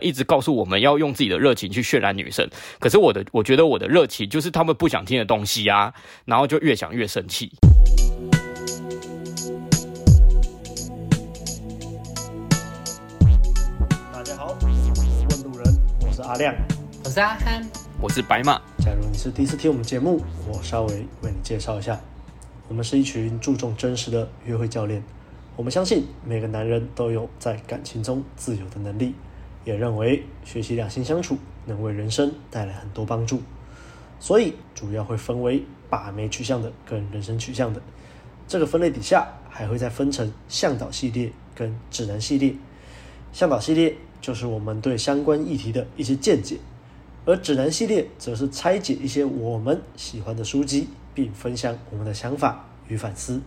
一直告诉我们要用自己的热情去渲染女生。可是我的，我觉得我的热情就是他们不想听的东西啊，然后就越想越生气。大家好，我是问路人，我是阿亮，我是阿汉，我是白马。假如你是第一次听我们节目，我稍微为你介绍一下，我们是一群注重真实的约会教练。我们相信每个男人都有在感情中自由的能力，也认为学习两性相处能为人生带来很多帮助，所以主要会分为把妹取向的跟人生取向的。这个分类底下还会再分成向导系列跟指南系列。向导系列就是我们对相关议题的一些见解，而指南系列则是拆解一些我们喜欢的书籍，并分享我们的想法与反思。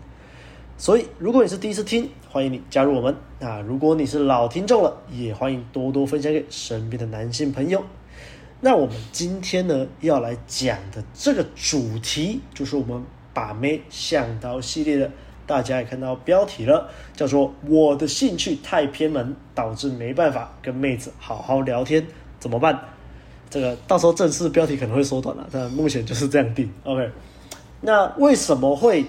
所以，如果你是第一次听，欢迎你加入我们。那如果你是老听众了，也欢迎多多分享给身边的男性朋友。那我们今天呢要来讲的这个主题，就是我们把妹向导系列的。大家也看到标题了，叫做“我的兴趣太偏门，导致没办法跟妹子好好聊天，怎么办？”这个到时候正式标题可能会缩短了，但目前就是这样定。OK，那为什么会？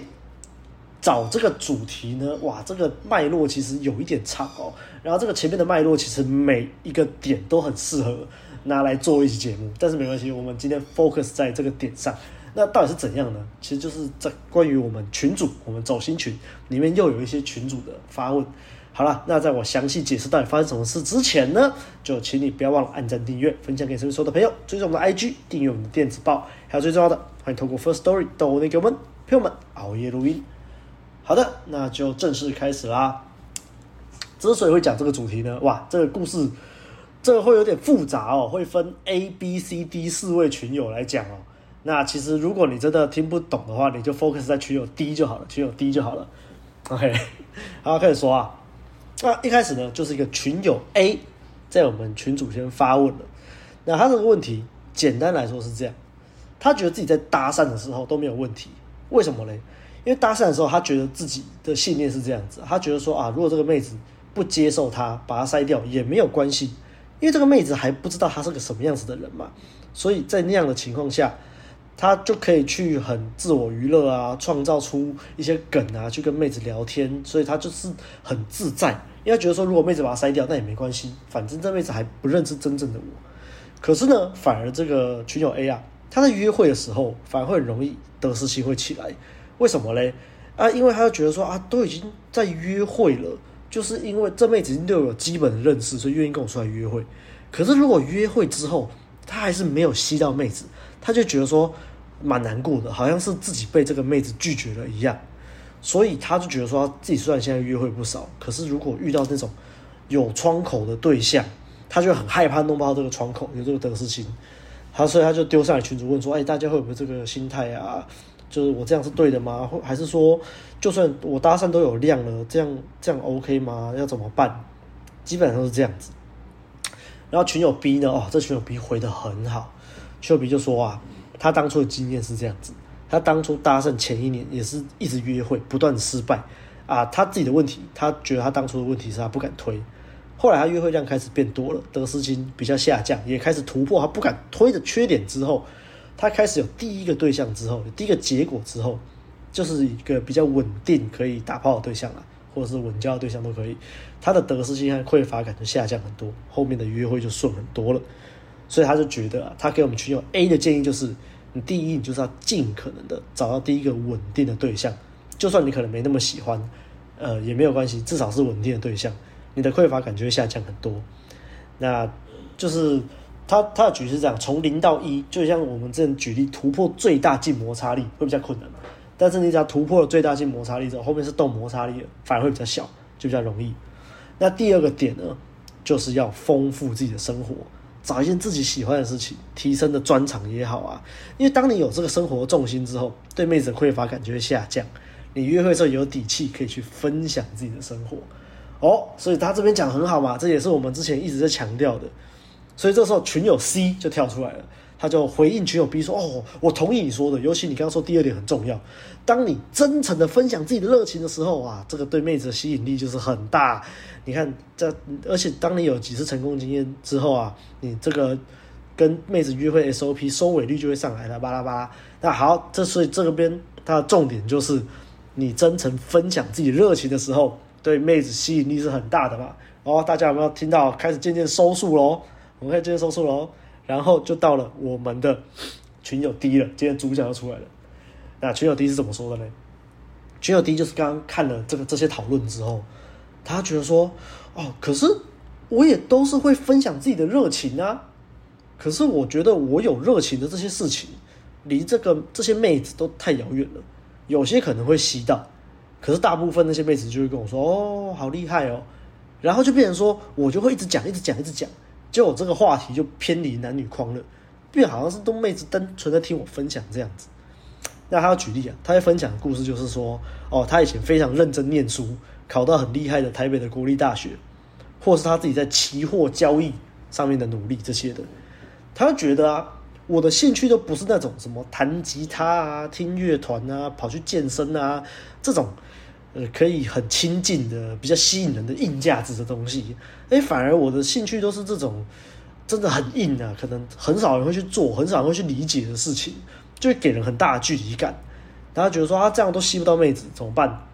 找这个主题呢，哇，这个脉络其实有一点长哦。然后这个前面的脉络其实每一个点都很适合拿来做一期节目，但是没关系，我们今天 focus 在这个点上。那到底是怎样呢？其实就是在关于我们群主，我们走心群里面又有一些群主的发问。好了，那在我详细解释到底发生什么事之前呢，就请你不要忘了按赞、订阅、分享给身边所有的朋友，追踪我们的 IG，订阅我们的电子报，还有最重要的，欢迎透过 First Story 抖内给我们朋友们熬夜录音。好的，那就正式开始啦。之所以会讲这个主题呢，哇，这个故事这个会有点复杂哦，会分 A、B、C、D 四位群友来讲哦。那其实如果你真的听不懂的话，你就 focus 在群友 D 就好了，群友 D 就好了。OK，好，开始说啊。那一开始呢，就是一个群友 A 在我们群组先发问了。那他这个问题简单来说是这样，他觉得自己在搭讪的时候都没有问题，为什么嘞？因为搭讪的时候，他觉得自己的信念是这样子，他觉得说啊，如果这个妹子不接受他，把他筛掉也没有关系，因为这个妹子还不知道他是个什么样子的人嘛，所以在那样的情况下，他就可以去很自我娱乐啊，创造出一些梗啊，去跟妹子聊天，所以他就是很自在，因为他觉得说，如果妹子把他筛掉，那也没关系，反正这妹子还不认识真正的我。可是呢，反而这个群友 A 啊，他在约会的时候，反而会很容易得失心会起来。为什么嘞？啊，因为他就觉得说啊，都已经在约会了，就是因为这妹子已经对我有基本的认识，所以愿意跟我出来约会。可是如果约会之后，他还是没有吸到妹子，他就觉得说蛮难过的，好像是自己被这个妹子拒绝了一样。所以他就觉得说，自己虽然现在约会不少，可是如果遇到那种有窗口的对象，他就很害怕弄不到这个窗口，有这个得失心。他所以他就丢上来群主问说，哎，大家会不会这个心态啊？就是我这样是对的吗？还是说，就算我搭讪都有量了，这样这样 OK 吗？要怎么办？基本上是这样子。然后群友 B 呢？哦，这群友 B 回得很好。群友 B 就说啊，他当初的经验是这样子，他当初搭讪前一年也是一直约会，不断失败啊。他自己的问题，他觉得他当初的问题是他不敢推。后来他约会量开始变多了，得失心比较下降，也开始突破他不敢推的缺点之后。他开始有第一个对象之后，第一个结果之后，就是一个比较稳定可以打炮的对象了，或者是稳交的对象都可以。他的得失心和匮乏感就下降很多，后面的约会就顺很多了。所以他就觉得啊，他给我们群友 A 的建议就是：你第一，你就是要尽可能的找到第一个稳定的对象，就算你可能没那么喜欢，呃，也没有关系，至少是稳定的对象，你的匮乏感就会下降很多。那就是。他他的举是这样，从零到一，就像我们这样举例，突破最大静摩擦力会比较困难，但是你只要突破了最大静摩擦力之后，后面是动摩擦力，反而会比较小，就比较容易。那第二个点呢，就是要丰富自己的生活，找一件自己喜欢的事情，提升的专长也好啊。因为当你有这个生活重心之后，对妹子的匮乏感就会下降，你约会的时候有底气可以去分享自己的生活。哦，所以他这边讲很好嘛，这也是我们之前一直在强调的。所以这时候群友 C 就跳出来了，他就回应群友 B 说：“哦，我同意你说的，尤其你刚刚说第二点很重要。当你真诚的分享自己的热情的时候啊，这个对妹子的吸引力就是很大。你看这，而且当你有几次成功经验之后啊，你这个跟妹子约会 SOP 收尾率就会上来了，巴拉巴拉。那好，这所以这个边它的重点就是，你真诚分享自己热情的时候，对妹子吸引力是很大的嘛。哦，大家有没有听到？开始渐渐收束喽，我们开始渐渐收束喽。”然后就到了我们的群友 D 了，今天主角就出来了。那群友 D 是怎么说的呢？群友 D 就是刚刚看了这个这些讨论之后，他觉得说：“哦，可是我也都是会分享自己的热情啊。可是我觉得我有热情的这些事情，离这个这些妹子都太遥远了。有些可能会吸到，可是大部分那些妹子就会跟我说：‘哦，好厉害哦。’然后就变成说我就会一直讲，一直讲，一直讲。”就我这个话题就偏离男女框了，变好像是都妹子单纯在听我分享这样子。那他要举例啊，他在分享的故事就是说，哦，他以前非常认真念书，考到很厉害的台北的国立大学，或是他自己在期货交易上面的努力这些的。他觉得啊，我的兴趣都不是那种什么弹吉他啊、听乐团啊、跑去健身啊这种。呃，可以很亲近的、比较吸引人的硬价值的东西，哎，反而我的兴趣都是这种真的很硬啊，可能很少人会去做，很少人会去理解的事情，就会给人很大的距离感。大家觉得说他这样都吸不到妹子，怎么办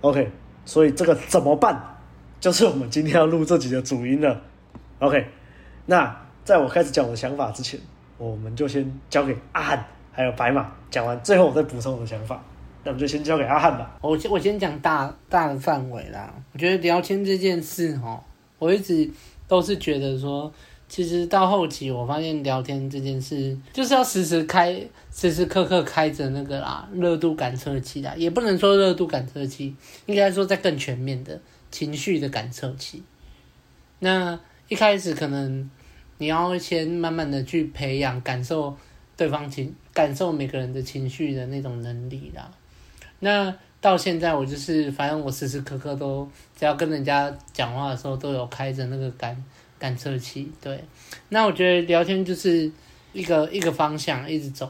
？OK，所以这个怎么办，就是我们今天要录这集的主音了。OK，那在我开始讲我的想法之前，我们就先交给阿汉还有白马讲完，最后我再补充我的想法。那我们就先交给阿汉吧。我先我先讲大大的范围啦。我觉得聊天这件事哦，我一直都是觉得说，其实到后期我发现聊天这件事就是要时时开，时时刻刻开着那个啦热度感测器啦，也不能说热度感测器，应该说在更全面的情绪的感测器。那一开始可能你要先慢慢的去培养感受对方情，感受每个人的情绪的那种能力啦。那到现在，我就是反正我时时刻刻都只要跟人家讲话的时候，都有开着那个感感测器。对，那我觉得聊天就是一个一个方向一直走。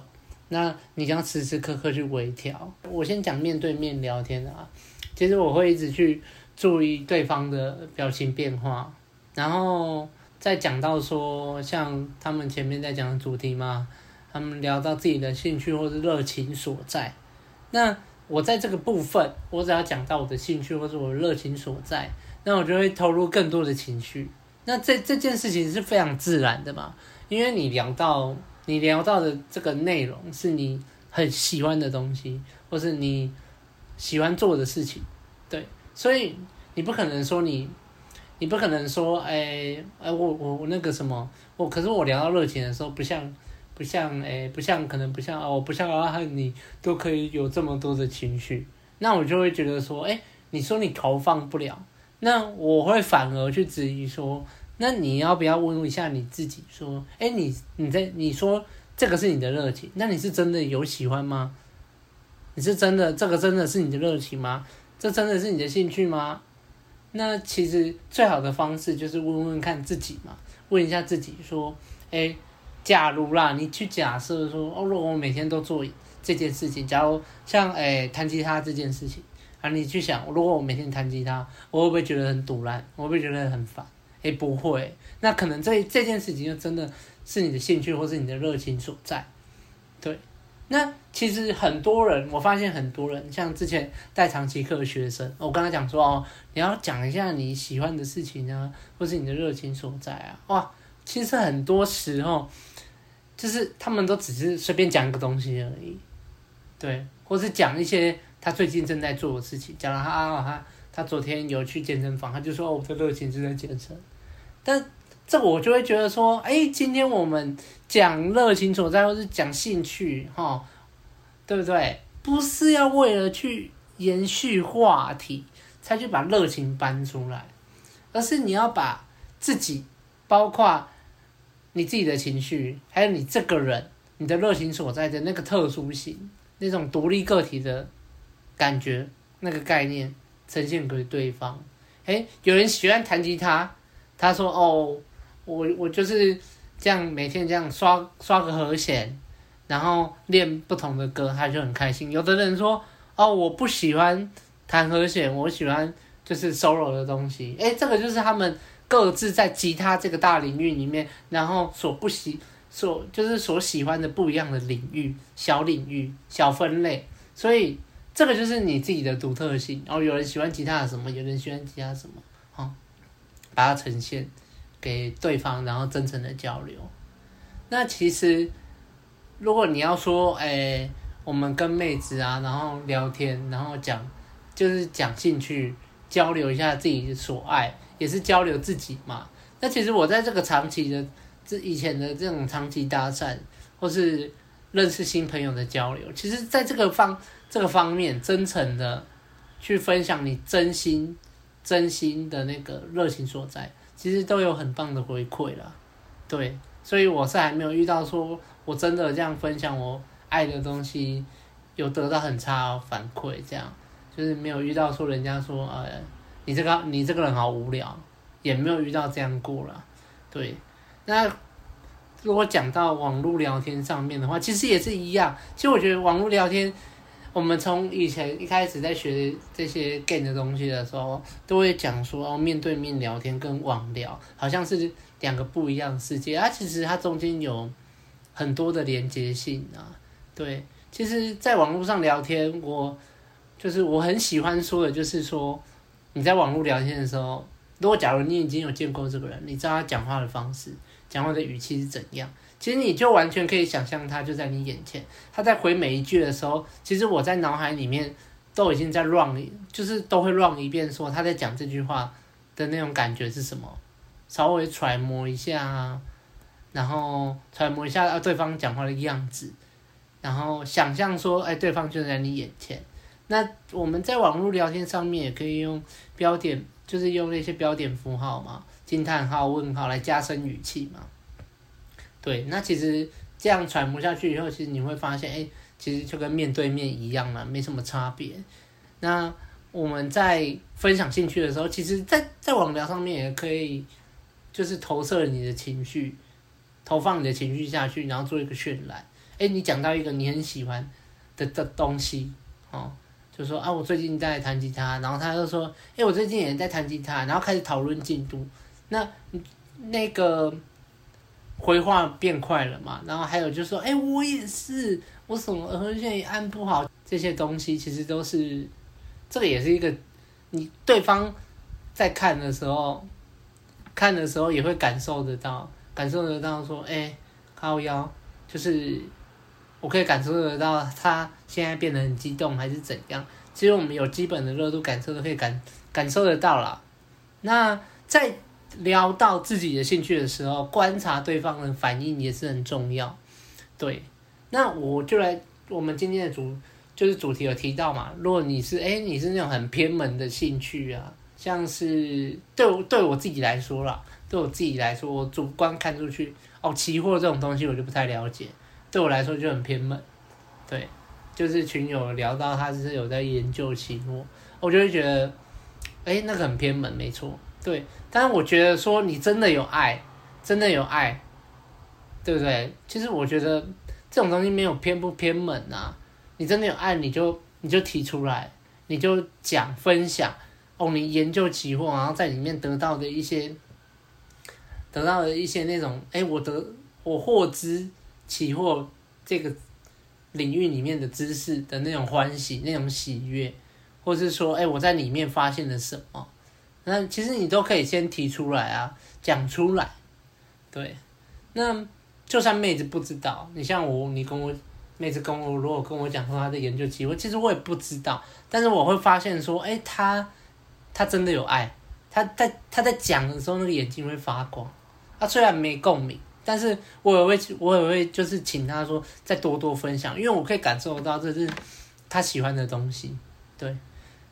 那你将时时刻刻去微调。我先讲面对面聊天啊，其实我会一直去注意对方的表情变化，然后再讲到说像他们前面在讲的主题嘛，他们聊到自己的兴趣或是热情所在，那。我在这个部分，我只要讲到我的兴趣或者我的热情所在，那我就会投入更多的情绪。那这这件事情是非常自然的嘛，因为你聊到你聊到的这个内容是你很喜欢的东西，或是你喜欢做的事情，对，所以你不可能说你，你不可能说，哎哎，我我我那个什么，我可是我聊到热情的时候，不像。不像诶、不像可能不像哦，不像阿汉你都可以有这么多的情绪，那我就会觉得说，诶、你说你投放不了，那我会反而去质疑说，那你要不要问一下你自己说，诶、你你在你说这个是你的热情，那你是真的有喜欢吗？你是真的这个真的是你的热情吗？这真的是你的兴趣吗？那其实最好的方式就是问问看自己嘛，问一下自己说，诶、假如啦，你去假设说，哦，如果我每天都做这件事情，假如像诶弹吉他这件事情啊，你去想，如果我每天弹吉他，我会不会觉得很赌烂？我会不会觉得很烦？诶，不会，那可能这这件事情就真的是你的兴趣或是你的热情所在。对，那其实很多人，我发现很多人，像之前带长期课的学生，我跟他讲说哦，你要讲一下你喜欢的事情啊，或是你的热情所在啊，哇，其实很多时候。就是他们都只是随便讲一个东西而已，对，或是讲一些他最近正在做的事情。讲了他啊他他昨天有去健身房，他就说，我的热情是在健身。但这我就会觉得说，哎，今天我们讲热情所在，或是讲兴趣，哈，对不对？不是要为了去延续话题才去把热情搬出来，而是你要把自己包括。你自己的情绪，还有你这个人，你的热情所在的那个特殊性，那种独立个体的感觉，那个概念呈现给对方。诶，有人喜欢弹吉他，他说：“哦，我我就是这样每天这样刷刷个和弦，然后练不同的歌，他就很开心。有的人说，哦，我不喜欢弹和弦，我喜欢就是 solo 的东西。诶，这个就是他们各自在吉他这个大领域里面，然后所不喜所就是所喜欢的不一样的领域，小领域，小分类。所以这个就是你自己的独特性。然后有人喜欢吉他什么，有人喜欢吉他什么，好，把它呈现给对方，然后真诚的交流。那其实。如果你要说，哎、我们跟妹子啊，然后聊天，然后讲，就是讲兴趣，交流一下自己所爱，也是交流自己嘛。那其实我在这个长期的，这以前的这种长期搭讪，或是认识新朋友的交流，其实在这个方这个方面，真诚的去分享你真心、真心的那个热情所在，其实都有很棒的回馈了。对，所以我是还没有遇到说。我真的这样分享我爱的东西，有得到很差反馈，这样就是没有遇到说人家说，呃，你这个你这个人好无聊，也没有遇到这样过了。对，那如果讲到网络聊天上面的话，其实也是一样。其实我觉得网络聊天，我们从以前一开始在学这些 game 的东西的时候，都会讲说哦，面对面聊天跟网聊好像是两个不一样的世界啊。其实它中间有。很多的连接性啊，对，其实，在网络上聊天，我就是我很喜欢说的，就是说，你在网络聊天的时候，如果假如你已经有见过这个人，你知道他讲话的方式、讲话的语气是怎样，其实你就完全可以想象他就在你眼前，他在回每一句的时候，其实我在脑海里面都已经在 run，就是都会 run 一遍，说他在讲这句话的那种感觉是什么，稍微揣摩一下啊。然后揣摩一下啊，对方讲话的样子，然后想象说，哎，对方就在你眼前。那我们在网络聊天上面也可以用标点，就是用那些标点符号嘛，惊叹号、问号来加深语气嘛。对，那其实这样揣摩下去以后，其实你会发现，哎，其实就跟面对面一样了，没什么差别。那我们在分享兴趣的时候，其实在在网聊上面也可以，就是投射你的情绪。投放你的情绪下去，然后做一个渲染。哎，你讲到一个你很喜欢的的东西，哦，就说啊，我最近在弹吉他，然后他就说，哎，我最近也在弹吉他，然后开始讨论进度。那那个回话变快了嘛？然后还有就说，哎，我也是，我什么和弦也按不好，这些东西其实都是，这个也是一个你对方在看的时候，看的时候也会感受得到。感受得到说，哎、欸，靠腰，就是我可以感受得到他现在变得很激动还是怎样。其实我们有基本的热度感受都可以感感受得到啦。那在聊到自己的兴趣的时候，观察对方的反应也是很重要。对，那我就来我们今天的主就是主题有提到嘛，如果你是哎、你是那种很偏门的兴趣啊，像是对我对我自己来说啦。对我自己来说，我主观看出去，哦，期货这种东西我就不太了解，对我来说就很偏门。对，就是群友聊到他是有在研究期货，我就会觉得，哎，那个很偏门，没错。对，但是我觉得说你真的有爱，真的有爱，对不对？其实我觉得这种东西没有偏不偏门啊，你真的有爱，你就你就提出来，你就讲分享，哦，你研究期货，然后在里面得到的一些。得到了一些那种，哎、我得我获知期货这个领域里面的知识的那种欢喜，那种喜悦，或是说，哎、我在里面发现了什么，那其实你都可以先提出来啊，讲出来，对，那就算妹子不知道，你像我，你跟我妹子跟我，如果跟我讲说她在研究期货，其实我也不知道，但是我会发现说，哎、欸，她她真的有爱，她在她在讲的时候，那个眼睛会发光。他虽然没共鸣，但是我也会，我也会就是请他说再多多分享，因为我可以感受到这是他喜欢的东西。对，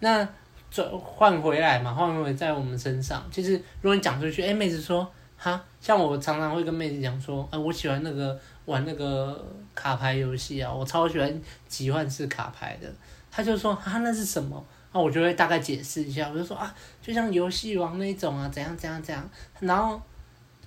那转换回来嘛，换回在我们身上，其实如果你讲出去，哎，妹子说哈，像我常常会跟妹子讲说，啊，我喜欢那个玩那个卡牌游戏啊，我超喜欢集换式卡牌的。他就说啊，那是什么？啊，我就会大概解释一下，我就说啊，就像游戏王那种啊，怎样怎样怎样，然后。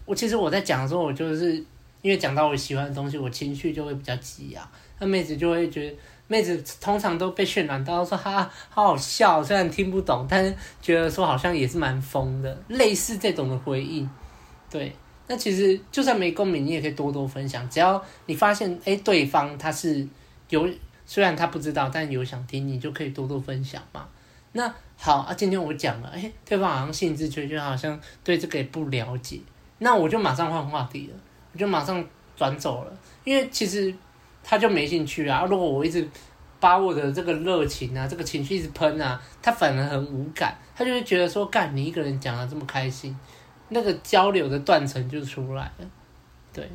我其实我在讲的时候，我就是因为讲到我喜欢的东西，我情绪就会比较激啊。那妹子就会觉得，妹子通常都被渲染到说哈，好好笑，虽然听不懂，但是觉得说好像也是蛮疯的，类似这种的回应。对，那其实就算没共鸣，你也可以多多分享。只要你发现，哎，对方他是有，虽然他不知道，但有想听，你就可以多多分享嘛。那好啊，今天我讲了，哎，对方好像兴致缺缺，好像对这个也不了解。那我就马上换话题了，我就马上转走了，因为其实他就没兴趣啊。如果我一直把我的这个热情啊、这个情绪一直喷啊，他反而很无感，他就会觉得说，干你一个人讲的这么开心，那个交流的断层就出来了。对，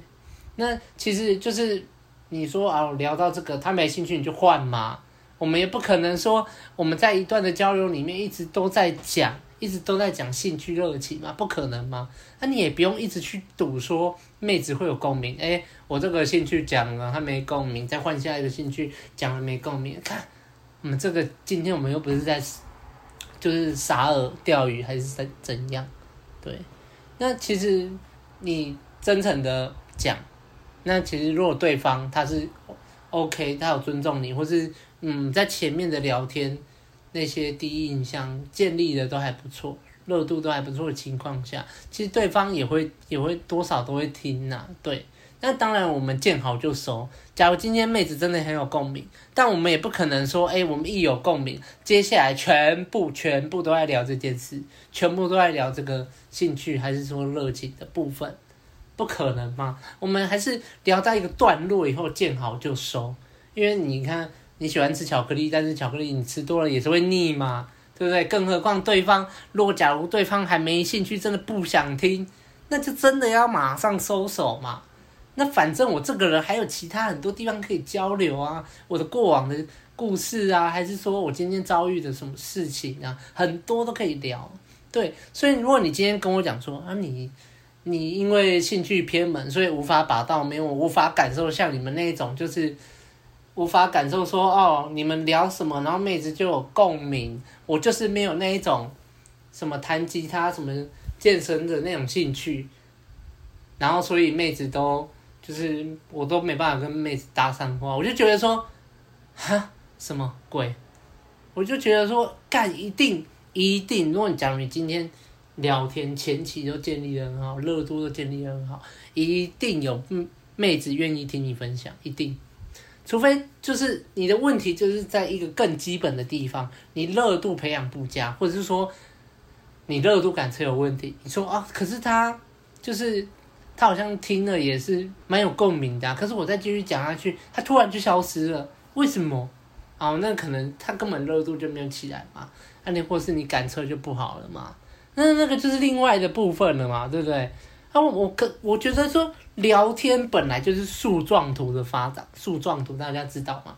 那其实就是你说啊，聊到这个他没兴趣，你就换嘛。我们也不可能说我们在一段的交流里面一直都在讲。一直都在讲兴趣热情吗？不可能吗？那、你也不用一直去赌说妹子会有共鸣。哎，我这个兴趣讲了，他没共鸣，再换下一个兴趣讲了没共鸣。看，我们这个今天我们又不是在，就是撒饵钓鱼还是怎怎样？对，那其实你真诚的讲，那其实如果对方他是 OK，他有尊重你，或是嗯在前面的聊天。那些第一印象建立的都还不错，热度都还不错的情况下，其实对方也会也会多少都会听呐、对，那当然我们见好就收。假如今天妹子真的很有共鸣，但我们也不可能说，哎、我们一有共鸣，接下来全部全部都在聊这件事，全部都在聊这个兴趣还是说热情的部分，不可能嘛？我们还是聊到一个段落以后见好就收，因为你看。你喜欢吃巧克力，但是巧克力你吃多了也是会腻嘛，对不对？更何况对方，如果假如对方还没兴趣，真的不想听，那就真的要马上收手嘛。那反正我这个人还有其他很多地方可以交流啊，我的过往的故事啊，还是说我今天遭遇的什么事情啊，很多都可以聊。对，所以如果你今天跟我讲说啊，你你因为兴趣偏门，所以无法把到，没有无法感受像你们那种就是。无法感受说哦，你们聊什么，然后妹子就有共鸣。我就是没有那一种什么弹吉他、什么健身的那种兴趣，然后所以妹子都就是我都没办法跟妹子搭上话。我就觉得说，哈，什么鬼？我就觉得说，干一定一定，如果你假如你今天聊天前期都建立的很好，热度都建立的很好，一定有妹子愿意听你分享，一定。除非就是你的问题就是在一个更基本的地方，你热度培养不佳，或者是说你热度感测有问题。你说啊，可是他就是他好像听了也是蛮有共鸣的，可是我再继续讲下去，他突然就消失了，为什么？哦，那可能他根本热度就没有起来嘛，那你或是你感测就不好了嘛，那那个就是另外的部分了嘛，对不对？那我可我觉得说聊天本来就是树状图的发展，树状图大家知道吗？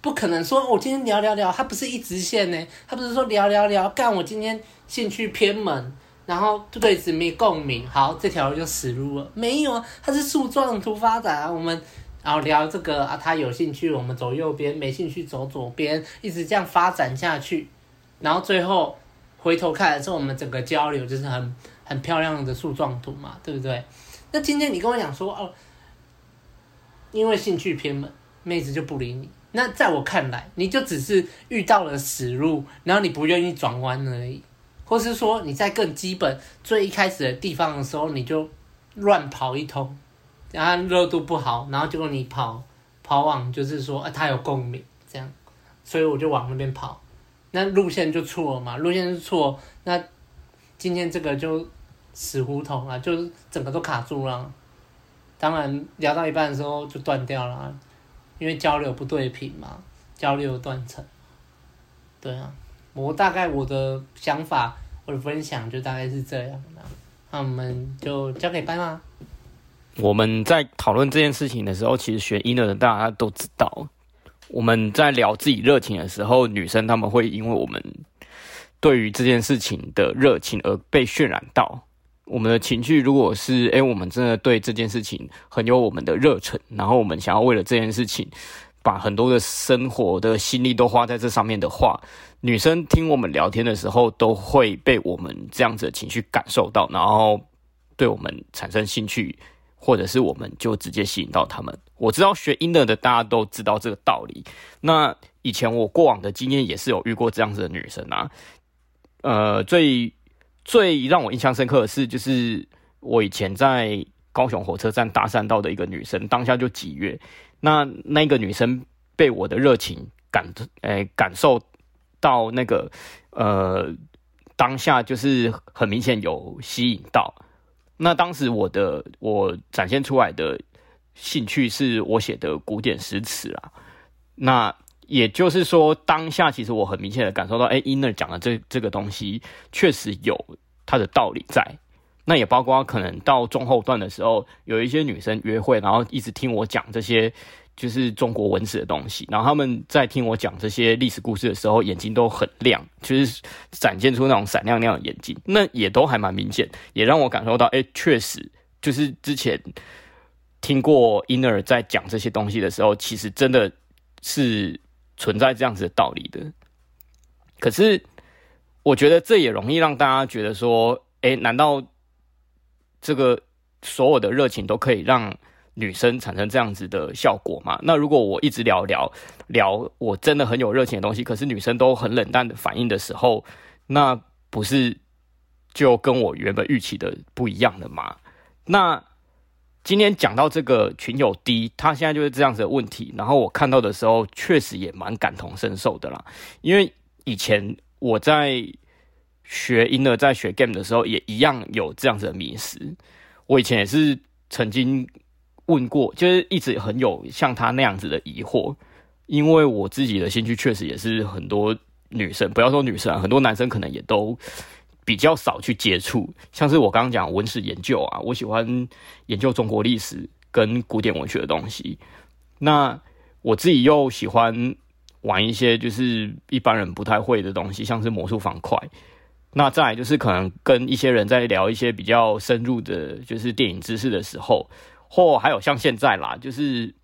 不可能说我今天聊聊聊，它不是一直线呢，它不是说聊聊聊，干我今天兴趣偏门，然后对子没共鸣，好，这条路就死路了。没有啊，它是树状图发展啊，我们然后聊这个啊，他有兴趣我们走右边，没兴趣走左边，一直这样发展下去，然后最后回头看的时候，我们整个交流就是很。很漂亮的树状图嘛，对不对？那今天你跟我讲说哦，因为兴趣偏门，妹子就不理你。那在我看来，你就只是遇到了死路，然后你不愿意转弯而已，或是说你在更基本最一开始的地方的时候，你就乱跑一通，然后热度不好，然后结果你跑跑往就是说啊，他有共鸣这样，所以我就往那边跑，那路线就错了嘛，路线是错，那今天这个就。死胡同啊，就是整个都卡住了。当然聊到一半的时候就断掉了，因为交流不对频嘛，交流断层。对啊，我大概我的想法，我的分享就大概是这样的。那我们就交给班啦。我们在讨论这件事情的时候，其实学音的大家都知道，我们在聊自己热情的时候，女生她们会因为我们对于这件事情的热情而被渲染到。我们的情绪，如果是诶，我们真的对这件事情很有我们的热忱，然后我们想要为了这件事情，把很多的生活的心力都花在这上面的话，女生听我们聊天的时候，都会被我们这样子的情绪感受到，然后对我们产生兴趣，或者是我们就直接吸引到他们。我知道学音乐的大家都知道这个道理。那以前我过往的经验也是有遇过这样子的女生啊。呃，最最让我印象深刻的是，就是我以前在高雄火车站搭讪到的一个女生，当下就几月。那那个女生被我的热情感，诶、呃、感受到那个呃当下就是很明显有吸引到。那当时我的我展现出来的兴趣是我写的古典诗词啊。那也就是说，当下其实我很明显的感受到，哎，inner 讲的这这个东西确实有它的道理在。那也包括可能到中后段的时候，有一些女生约会，然后一直听我讲这些就是中国文史的东西，然后他们在听我讲这些历史故事的时候，眼睛都很亮，就是展现出那种闪亮亮的眼睛，那也都还蛮明显，也让我感受到，哎，确实就是之前听过 inner 在讲这些东西的时候，其实真的是存在这样子的道理的。可是我觉得这也容易让大家觉得说，哎，难道？这个所有的热情都可以让女生产生这样子的效果吗？那如果我一直聊聊聊，我真的很有热情的东西，可是女生都很冷淡的反应的时候，那不是就跟我原本预期的不一样了吗？那今天讲到这个群友 D，他现在就是这样子的问题，然后我看到的时候，确实也蛮感同身受的啦，因为以前我在。学婴儿在学 game 的时候也一样有这样子的迷思。我以前也是曾经问过，就是一直很有像他那样子的疑惑。因为我自己的兴趣确实也是很多女生，不要说女生啊，很多男生可能也都比较少去接触。像是我刚刚讲文史研究啊，我喜欢研究中国历史跟古典文学的东西。那我自己又喜欢玩一些就是一般人不太会的东西，像是魔术方块。那再来就是可能跟一些人在聊一些比较深入的，就是电影知识的时候，或还有像现在啦，就是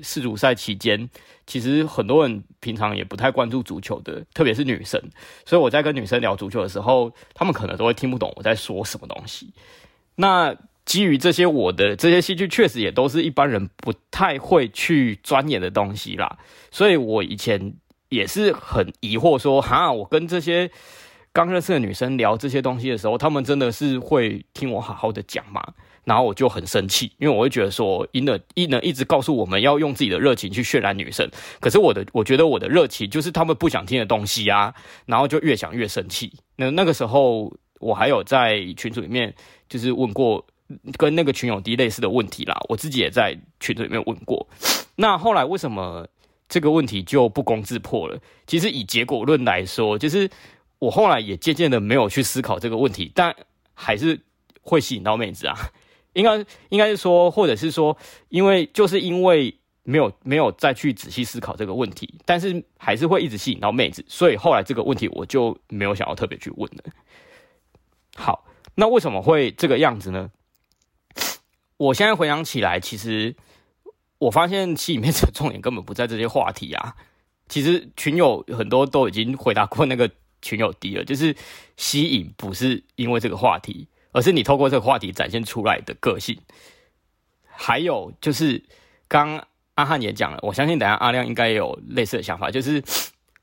世足赛期间，其实很多人平常也不太关注足球的，特别是女生。所以我在跟女生聊足球的时候，他们可能都会听不懂我在说什么东西。那基于这些，我的这些兴趣确实也都是一般人不太会去钻研的东西啦。所以我以前也是很疑惑说，哈，我跟这些。刚认识的女生聊这些东西的时候，她们真的是会听我好好的讲吗？然后我就很生气，因为我会觉得说，inner inner 一直告诉我们要用自己的热情去渲染女生，可是我的我觉得我的热情就是他们不想听的东西啊，然后就越想越生气。那那个时候我还有在群组里面就是问过跟那个群友 D 类似的问题啦，我自己也在群组里面问过。那后来为什么这个问题就不攻自破了？其实以结果论来说，就是。我后来也渐渐的没有去思考这个问题，但还是会吸引到妹子啊。应该应该是说，或者是说，因为就是因为没有没有再去仔细思考这个问题，但是还是会一直吸引到妹子，所以后来这个问题我就没有想要特别去问了。好，那为什么会这个样子呢？我现在回想起来，其实我发现吸引妹子的重点根本不在这些话题啊。其实群友很多都已经回答过那个。群友 D 了，就是吸引不是因为这个话题，而是你透过这个话题展现出来的个性。还有就是，刚阿汉也讲了，我相信等下阿亮应该也有类似的想法，就是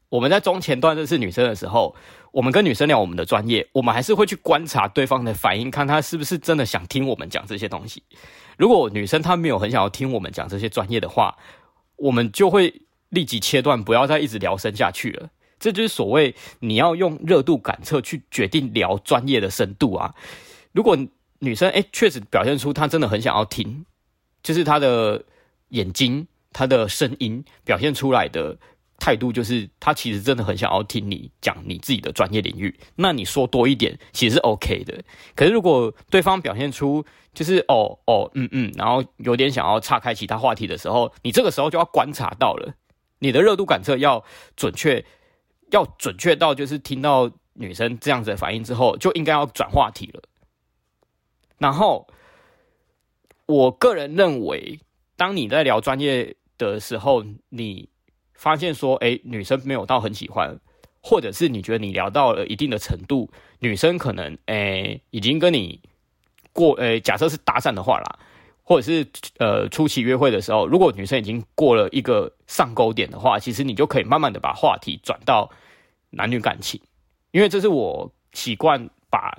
我们在中前段认识女生的时候，我们跟女生聊我们的专业，我们还是会去观察对方的反应，看她是不是真的想听我们讲这些东西。如果女生她没有很想要听我们讲这些专业的话，我们就会立即切断，不要再一直聊深下去了。这就是所谓你要用热度感测去决定聊专业的深度啊。如果女生诶确实表现出她真的很想要听，就是她的眼睛、她的声音表现出来的态度，就是她其实真的很想要听你讲你自己的专业领域。那你说多一点其实是 OK 的。可是如果对方表现出就是哦哦嗯嗯，然后有点想要岔开其他话题的时候，你这个时候就要观察到了，你的热度感测要准确。要准确到，就是听到女生这样子的反应之后，就应该要转话题了。然后，我个人认为，当你在聊专业的时候，你发现说，哎，女生没有到很喜欢，或者是你觉得你聊到了一定的程度，女生可能，哎，已经跟你过，呃，假设是搭讪的话啦，或者是呃初期约会的时候，如果女生已经过了一个上钩点的话，其实你就可以慢慢的把话题转到男女感情，因为这是我习惯把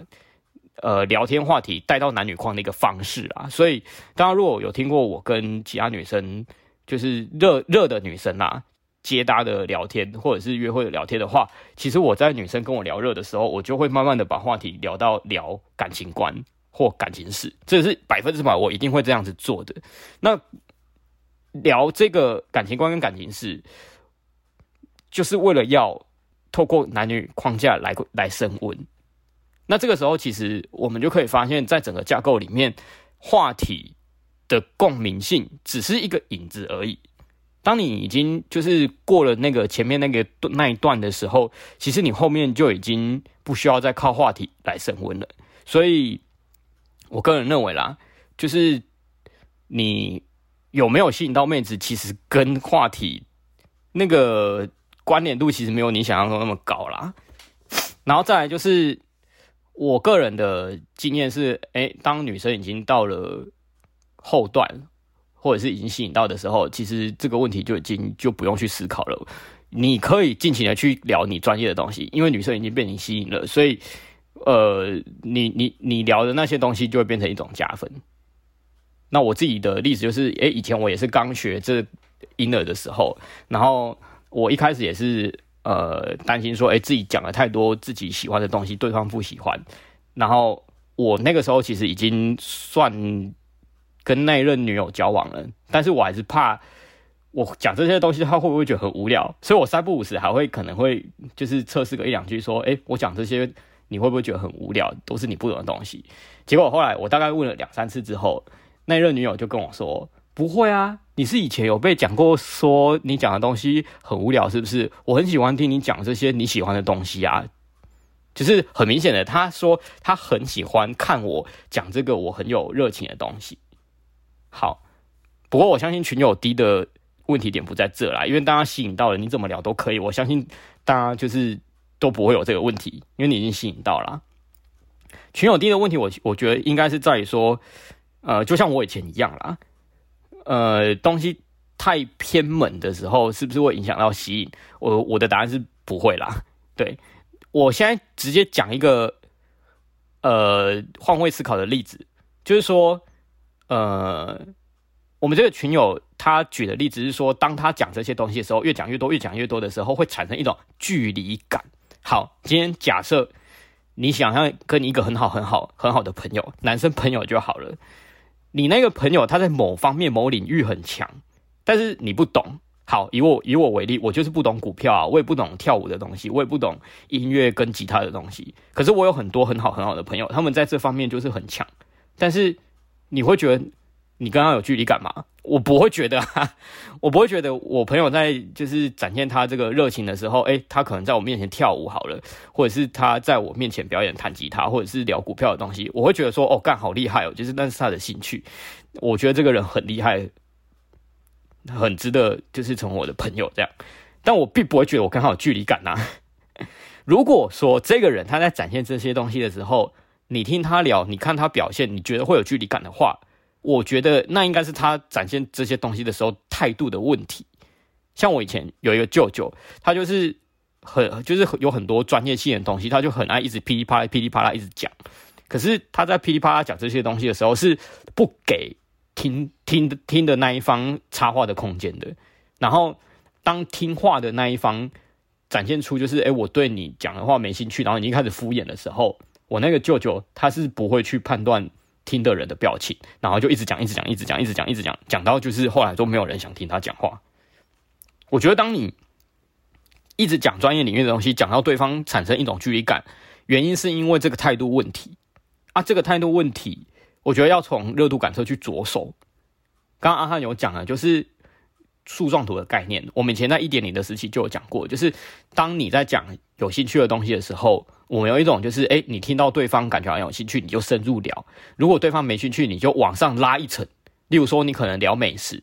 呃聊天话题带到男女框的一个方式啊。所以，大家如果有听过我跟其他女生，就是热热的女生啊。接搭的聊天，或者是约会的聊天的话，其实我在女生跟我聊热的时候，我就会慢慢的把话题聊到聊感情观或感情史，这是百分之百我一定会这样子做的。那聊这个感情观跟感情史，就是为了要透过男女框架来来升温。那这个时候，其实我们就可以发现，在整个架构里面，话题的共鸣性只是一个影子而已。当你已经就是过了那个前面那个那一段的时候，其实你后面就已经不需要再靠话题来升温了。所以，我个人认为啦，就是你有没有吸引到妹子，其实跟话题那个关联度其实没有你想象中那么高啦。然后再来就是，我个人的经验是，哎，当女生已经到了后段。或者是已经吸引到的时候，其实这个问题就已经就不用去思考了。你可以尽情的去聊你专业的东西，因为女生已经被你吸引了，所以呃，你你你聊的那些东西就会变成一种加分。那我自己的例子就是，诶，以前我也是刚学这婴儿的时候，然后我一开始也是呃担心说，诶，自己讲了太多自己喜欢的东西，对方不喜欢。然后我那个时候其实已经算。跟那一任女友交往了，但是我还是怕我讲这些东西，他会不会觉得很无聊？所以我三不五时还会可能会就是测试个一两句，说：“哎，我讲这些你会不会觉得很无聊？都是你不懂的东西。”结果后来我大概问了两三次之后，那一任女友就跟我说：“不会啊，你是以前有被讲过说你讲的东西很无聊，是不是？我很喜欢听你讲这些你喜欢的东西啊。”就是很明显的，他说他很喜欢看我讲这个我很有热情的东西。好，不过我相信群友低的问题点不在这啦，因为大家吸引到了，你怎么聊都可以。我相信大家就是都不会有这个问题，因为你已经吸引到了。群友低的问题我，我我觉得应该是在于说，呃，就像我以前一样啦，呃，东西太偏门的时候，是不是会影响到吸引？我我的答案是不会啦。对，我现在直接讲一个呃换位思考的例子，就是说。呃，我们这个群友他举的例子是说，当他讲这些东西的时候，越讲越多，越讲越多的时候，会产生一种距离感。好，今天假设你想要跟你一个很好、很好、很好的朋友，男生朋友就好了。你那个朋友他在某方面、某领域很强，但是你不懂。好，以我以我为例，我就是不懂股票啊，我也不懂跳舞的东西，我也不懂音乐跟吉他的东西。可是我有很多很好很好的朋友，他们在这方面就是很强，但是。你会觉得你跟他有距离感吗？我不会觉得啊，我不会觉得我朋友在就是展现他这个热情的时候，诶，他可能在我面前跳舞好了，或者是他在我面前表演弹吉他，或者是聊股票的东西，我会觉得说，哦，干好厉害哦，就是那是他的兴趣，我觉得这个人很厉害，很值得就是成为我的朋友这样，但我并不会觉得我跟他有距离感呐。如果说这个人他在展现这些东西的时候，你听他聊，你看他表现，你觉得会有距离感的话，我觉得那应该是他展现这些东西的时候态度的问题。像我以前有一个舅舅，他就是很就是有很多专业性的东西，他就很爱一直噼里啪啦噼里啪啦一直讲。可是他在噼里啪啦讲这些东西的时候，是不给听听听的那一方插话的空间的。然后当听话的那一方展现出就是，诶，我对你讲的话没兴趣，然后已经开始敷衍的时候。我那个舅舅他是不会去判断听的人的表情，然后就一直讲，一直讲，一直讲，一直讲，一直讲，讲到就是后来都没有人想听他讲话。我觉得当你一直讲专业领域的东西，讲到对方产生一种距离感，原因是因为这个态度问题啊。这个态度问题，我觉得要从热度感测去着手。刚刚阿汉有讲了，就是树状图的概念，我们以前在一点零的时期就有讲过，就是当你在讲有兴趣的东西的时候。我们有一种就是，哎，你听到对方感觉很有兴趣，你就深入聊；如果对方没兴趣，你就往上拉一层。例如说，你可能聊美食，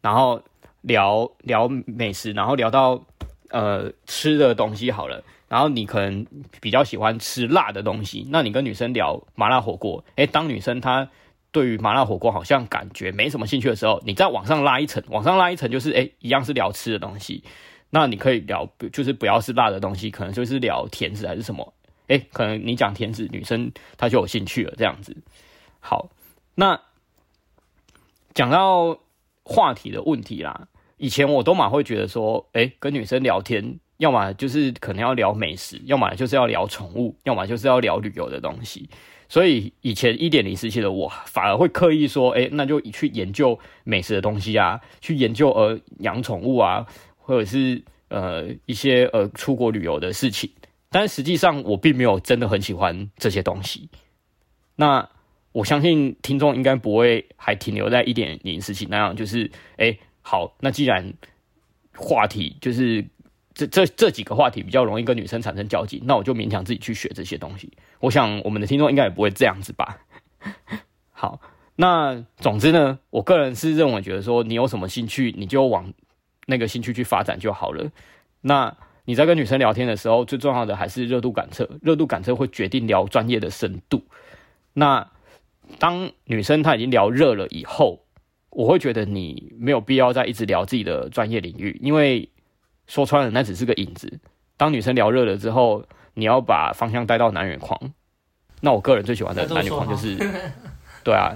然后聊聊美食，然后聊到呃吃的东西好了，然后你可能比较喜欢吃辣的东西，那你跟女生聊麻辣火锅，诶，当女生她对于麻辣火锅好像感觉没什么兴趣的时候，你再往上拉一层，往上拉一层就是诶，一样是聊吃的东西，那你可以聊，就是不要是辣的东西，可能就是聊甜食还是什么，诶，可能你讲甜食，女生她就有兴趣了，这样子。好，那讲到话题的问题啦，以前我都蛮会觉得说，诶，跟女生聊天。要么就是可能要聊美食，要么就是要聊宠物，要么就是要聊旅游的东西。所以以前一点零时期的我，反而会刻意说，哎，那就去研究美食的东西啊，去研究呃养宠物啊，或者是呃一些呃出国旅游的事情。但实际上我并没有真的很喜欢这些东西。那我相信听众应该不会还停留在一点零时期那样，就是哎好，那既然话题就是。这这这几个话题比较容易跟女生产生交集，那我就勉强自己去学这些东西。我想我们的听众应该也不会这样子吧。好，那总之呢，我个人是认为觉得说，你有什么兴趣，你就往那个兴趣去发展就好了。那你在跟女生聊天的时候，最重要的还是热度感测，热度感测会决定聊专业的深度。那当女生她已经聊热了以后，我会觉得你没有必要再一直聊自己的专业领域，因为。说穿了，那只是个影子。当女生聊热了之后，你要把方向带到男人框。那我个人最喜欢的男女框就是，对啊，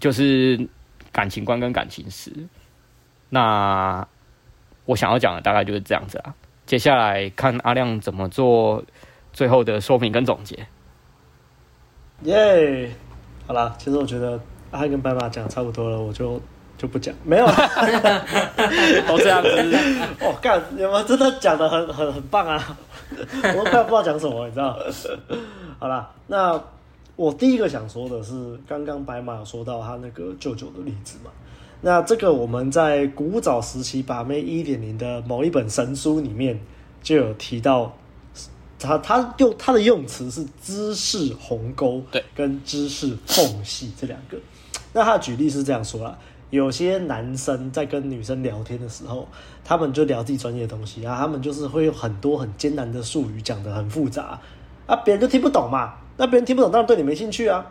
就是感情观跟感情史。那我想要讲的大概就是这样子啊。接下来看阿亮怎么做最后的说明跟总结。耶、yeah!，好啦，其实我觉得阿汉跟白马讲的差不多了，我就。就不讲，没有了，都这样子。我、哦、干，你们真的讲的很很很棒啊！我都快不知道讲什么，你知道？好啦，那我第一个想说的是，刚刚白马有说到他那个舅舅的例子嘛。那这个我们在古早时期把妹一点零的某一本神书里面就有提到他，他他用他的用词是知识鸿沟，对，跟知识缝隙这两个。那他的举例是这样说啦。有些男生在跟女生聊天的时候，他们就聊自己专业的东西然啊，他们就是会有很多很艰难的术语，讲得很复杂啊，别人就听不懂嘛。那别人听不懂，当然对你没兴趣啊。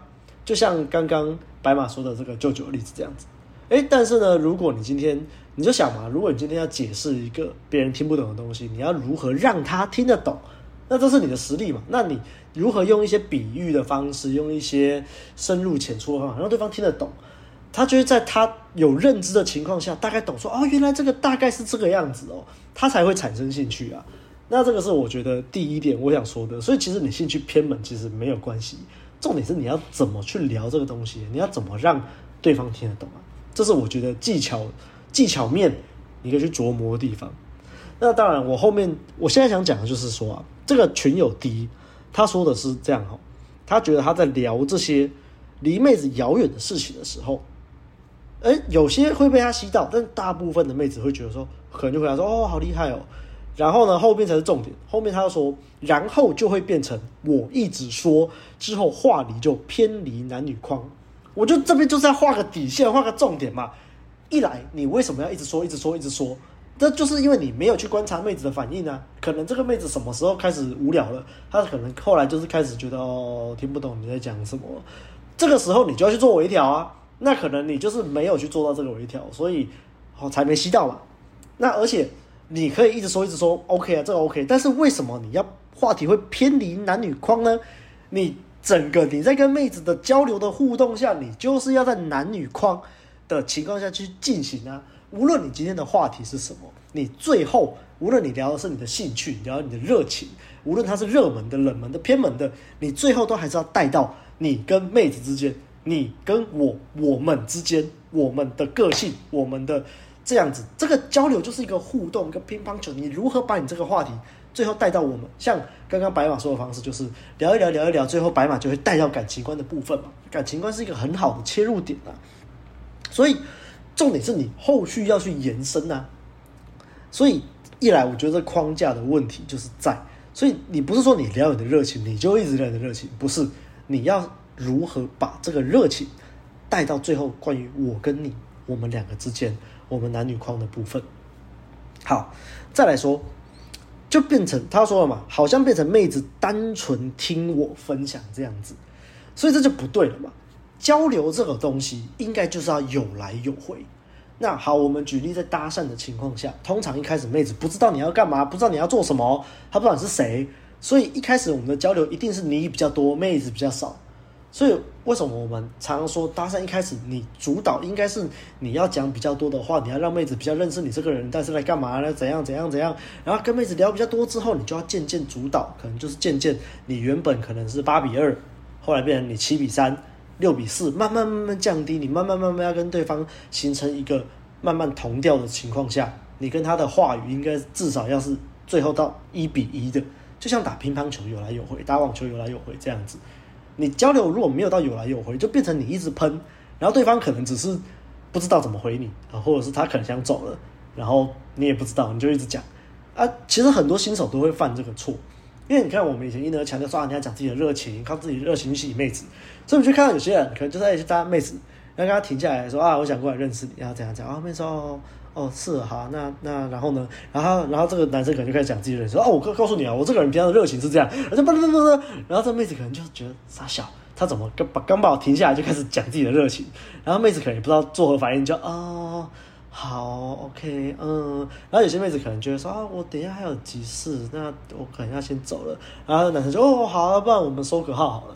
就像刚刚白马说的这个舅舅的例子这样子。诶，但是呢，如果你今天你就想嘛，如果你今天要解释一个别人听不懂的东西，你要如何让他听得懂？那这是你的实力嘛？那你如何用一些比喻的方式，用一些深入浅出的方法，让对方听得懂？他就是在他有认知的情况下，大概懂说哦，原来这个大概是这个样子哦，他才会产生兴趣啊。那这个是我觉得第一点我想说的。所以其实你兴趣偏门其实没有关系，重点是你要怎么去聊这个东西，你要怎么让对方听得懂啊？这是我觉得技巧技巧面你可以去琢磨的地方。那当然，我后面我现在想讲的就是说啊，这个群友 D 他说的是这样哈，他觉得他在聊这些离妹子遥远的事情的时候。哎，有些会被他吸到，但大部分的妹子会觉得说，可能就会来说，哦，好厉害哦。然后呢，后面才是重点。后面他又说，然后就会变成我一直说，之后话题就偏离男女框。我就这边就是要画个底线，画个重点嘛。一来，你为什么要一直说，一直说，一直说？这就是因为你没有去观察妹子的反应啊。可能这个妹子什么时候开始无聊了，她可能后来就是开始觉得哦，听不懂你在讲什么。这个时候你就要去做微调啊。那可能你就是没有去做到这个微调，所以好才没吸到嘛。那而且你可以一直说一直说 OK 啊，这个 OK，但是为什么你要话题会偏离男女框呢？你整个你在跟妹子的交流的互动下，你就是要在男女框的情况下去进行啊。无论你今天的话题是什么，你最后无论你聊的是你的兴趣，聊你的热情，无论它是热门的、冷门的、偏门的，你最后都还是要带到你跟妹子之间。你跟我，我们之间，我们的个性，我们的这样子，这个交流就是一个互动，一个乒乓球。你如何把你这个话题最后带到我们？像刚刚白马说的方式，就是聊一聊，聊一聊，最后白马就会带到感情观的部分嘛。感情观是一个很好的切入点啊。所以重点是你后续要去延伸啊。所以一来，我觉得这框架的问题就是在，所以你不是说你聊你的热情，你就一直聊你的热情，不是你要。如何把这个热情带到最后？关于我跟你，我们两个之间，我们男女框的部分。好，再来说，就变成他说了嘛，好像变成妹子单纯听我分享这样子，所以这就不对了嘛。交流这个东西应该就是要有来有回。那好，我们举例在搭讪的情况下，通常一开始妹子不知道你要干嘛，不知道你要做什么，她不知道你是谁，所以一开始我们的交流一定是你比较多，妹子比较少。所以为什么我们常常说搭讪一开始你主导应该是你要讲比较多的话，你要让妹子比较认识你这个人，但是来干嘛呢？怎样怎样怎样？然后跟妹子聊比较多之后，你就要渐渐主导，可能就是渐渐你原本可能是八比二，后来变成你七比三。六比四，慢慢慢慢降低，你慢慢慢慢要跟对方形成一个慢慢同调的情况下，你跟他的话语应该至少要是最后到一比一的，就像打乒乓球有来有回，打网球有来有回这样子。你交流如果没有到有来有回，就变成你一直喷，然后对方可能只是不知道怎么回你啊，或者是他可能想走了，然后你也不知道，你就一直讲啊。其实很多新手都会犯这个错。因为你看，我们以前一直强调说，你要讲自己的热情，靠自己的热情吸引妹子，所以我们就看到有些人可能就在去搭妹子，然后跟他停下来说啊，我想过来认识你，然后怎样讲啊，妹子说哦，哦是好，那那然后呢，然后然后这个男生可能就开始讲自己的，说哦，我告告诉你啊，我这个人平常的热情是这样，然后不不不不，然后这妹子可能就觉得傻笑，她怎么刚把刚把我停下来就开始讲自己的热情，然后妹子可能也不知道作何反应，就哦。好，OK，嗯，然后有些妹子可能觉得说啊，我等一下还有急事，那我可能要先走了。然后男生就哦，好啊，不然我们收个号好了，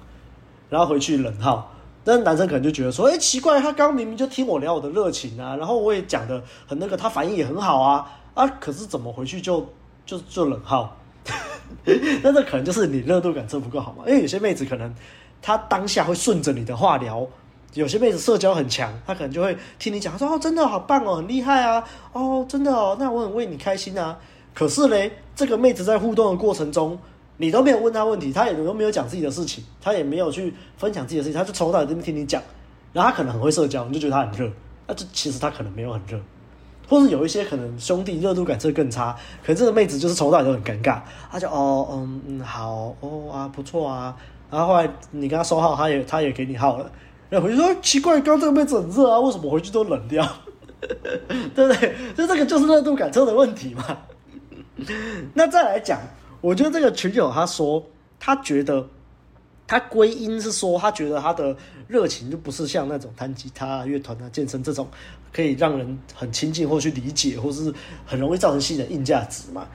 然后回去冷号。但男生可能就觉得说，哎，奇怪，他刚明明就听我聊我的热情啊，然后我也讲的很那个，他反应也很好啊，啊，可是怎么回去就就就冷号？那这可能就是你热度感测不够好嘛？因为有些妹子可能她当下会顺着你的话聊。有些妹子社交很强，她可能就会听你讲，说哦，真的好棒哦，很厉害啊，哦，真的哦，那我很为你开心啊。可是嘞，这个妹子在互动的过程中，你都没有问他问题，他也都没有讲自己的事情，他也没有去分享自己的事情，他就从头到尾这听你讲，然后他可能很会社交，你就觉得他很热，那这其实他可能没有很热，或是有一些可能兄弟热度感测更差，可能这个妹子就是从头到尾都很尴尬，他就哦，嗯嗯，好哦啊，不错啊，然后后来你跟她收号，他也他也给你号了。然后回去说奇怪，刚这个妹子很热啊，为什么回去都冷掉？对不对？就这个就是热度感测的问题嘛。那再来讲，我觉得这个群友他说，他觉得他归因是说，他觉得他的热情就不是像那种弹吉他、乐团啊、健身这种可以让人很亲近或去理解，或是很容易造成新的硬价值嘛。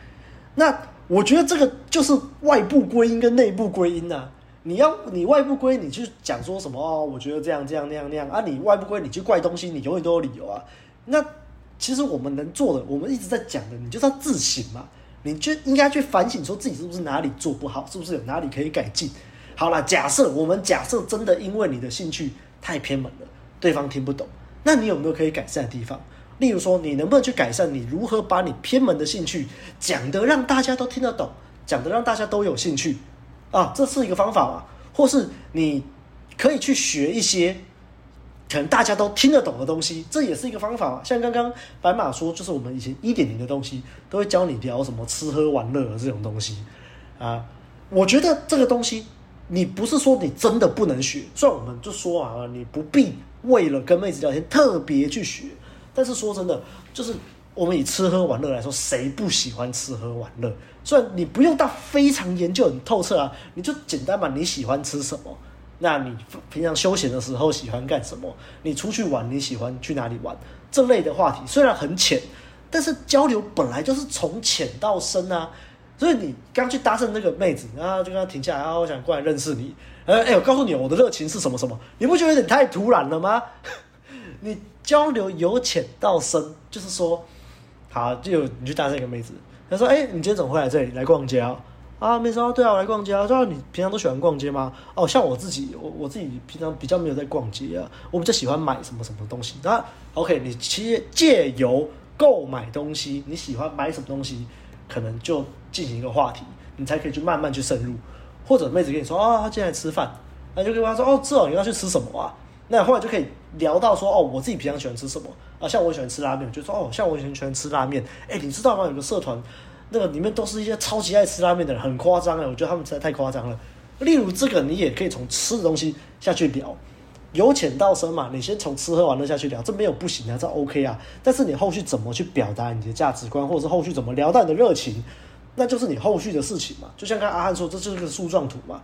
那我觉得这个就是外部归因跟内部归因啊。你要你外部归你去讲说什么哦？我觉得这样这样那样那样啊！你外部归你去怪东西，你永远都有理由啊。那其实我们能做的，我们一直在讲的，你就是要自省嘛。你就应该去反省，说自己是不是哪里做不好，是不是有哪里可以改进。好了，假设我们假设真的因为你的兴趣太偏门了，对方听不懂，那你有没有可以改善的地方？例如说，你能不能去改善你如何把你偏门的兴趣讲得让大家都听得懂，讲得让大家都有兴趣？啊，这是一个方法嘛？或是你可以去学一些可能大家都听得懂的东西，这也是一个方法。像刚刚白马说，就是我们以前一点零的东西，都会教你聊什么吃喝玩乐这种东西啊。我觉得这个东西，你不是说你真的不能学，虽然我们就说啊，你不必为了跟妹子聊天特别去学，但是说真的，就是。我们以吃喝玩乐来说，谁不喜欢吃喝玩乐？虽然你不用到非常研究很透彻啊，你就简单嘛。你喜欢吃什么？那你平常休闲的时候喜欢干什么？你出去玩你喜欢去哪里玩？这类的话题虽然很浅，但是交流本来就是从浅到深啊。所以你刚去搭讪那个妹子，然后就跟她停下来，然啊，我想过来认识你。哎哎，我告诉你，我的热情是什么什么？你不觉得有点太突然了吗？你交流由浅到深，就是说。好，就你去搭讪一个妹子，她说：“哎、你今天怎么会来这里来逛街啊？”啊，妹子说：“对啊，我来逛街啊。”说：“你平常都喜欢逛街吗？”哦，像我自己，我我自己平常比较没有在逛街啊，我比较喜欢买什么什么东西。那 OK，你其实借由购买东西，你喜欢买什么东西，可能就进行一个话题，你才可以去慢慢去深入。或者妹子跟你说：“啊，她今天来吃饭。”那就跟她说：“哦，知道你要去吃什么啊？”那后来就可以聊到说：“哦，我自己平常喜欢吃什么。”啊，像我喜欢吃拉面，就说哦，像我以前喜欢吃拉面。哎，你知道吗？有个社团，那个里面都是一些超级爱吃拉面的人，很夸张哎，我觉得他们实在太夸张了。例如这个，你也可以从吃的东西下去聊，由浅到深嘛。你先从吃喝玩乐下去聊，这没有不行啊，这 OK 啊。但是你后续怎么去表达你的价值观，或者是后续怎么聊到你的热情，那就是你后续的事情嘛。就像刚刚阿汉说，这就是个树状图嘛。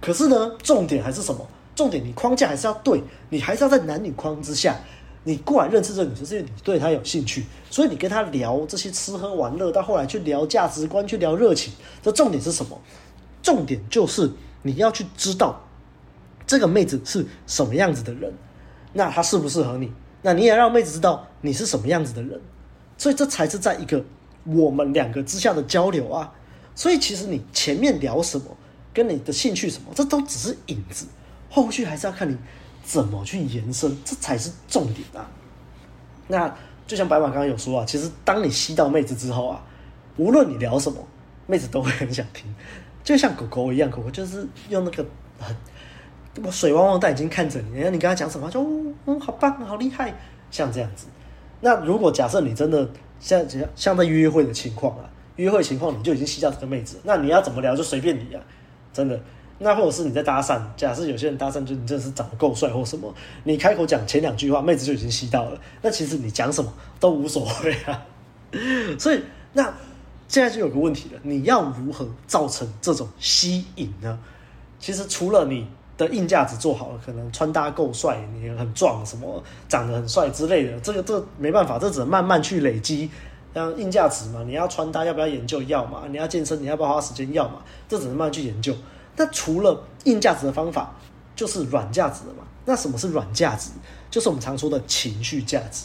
可是呢，重点还是什么？重点你框架还是要对，你还是要在男女框之下。你过来认识这个女生，是因为你对她有兴趣，所以你跟她聊这些吃喝玩乐，到后来去聊价值观，去聊热情。这重点是什么？重点就是你要去知道这个妹子是什么样子的人，那她适不适合你？那你也让妹子知道你是什么样子的人，所以这才是在一个我们两个之下的交流啊。所以其实你前面聊什么，跟你的兴趣什么，这都只是影子，后续还是要看你。怎么去延伸，这才是重点啊！那就像白马刚刚有说啊，其实当你吸到妹子之后啊，无论你聊什么，妹子都会很想听。就像狗狗一样，狗狗就是用那个很水汪汪大眼睛看着你，然后你跟他讲什么，就嗯，好棒，好厉害，像这样子。那如果假设你真的像像在约会的情况啊，约会情况你就已经吸到这个妹子，那你要怎么聊就随便你啊，真的。那或者是你在搭讪，假设有些人搭讪就你真的是长得够帅或什么，你开口讲前两句话，妹子就已经吸到了。那其实你讲什么都无所谓啊。所以那现在就有个问题了，你要如何造成这种吸引呢？其实除了你的硬价值做好了，可能穿搭够帅，你很壮，什么长得很帅之类的，这个这没办法，这只能慢慢去累积。像硬价值嘛，你要穿搭要不要研究？要嘛。你要健身，你要不要花时间？要嘛。这只能慢慢去研究。那除了硬价值的方法，就是软价值了嘛？那什么是软价值？就是我们常说的情绪价值。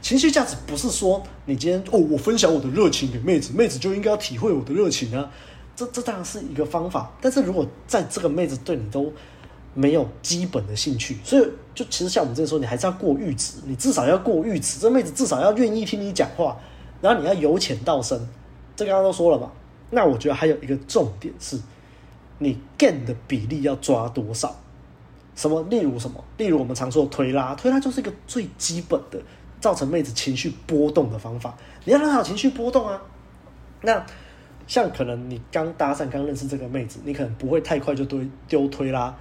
情绪价值不是说你今天哦，我分享我的热情给妹子，妹子就应该要体会我的热情啊。这这当然是一个方法，但是如果在这个妹子对你都没有基本的兴趣，所以就其实像我们这说，你还是要过阈值，你至少要过阈值，这妹子至少要愿意听你讲话，然后你要由浅到深。这刚刚都说了嘛？那我觉得还有一个重点是。你 gain 的比例要抓多少？什么？例如什么？例如我们常说的推拉，推拉就是一个最基本的造成妹子情绪波动的方法。你要让她情绪波动啊。那像可能你刚搭讪、刚认识这个妹子，你可能不会太快就丢丢推拉。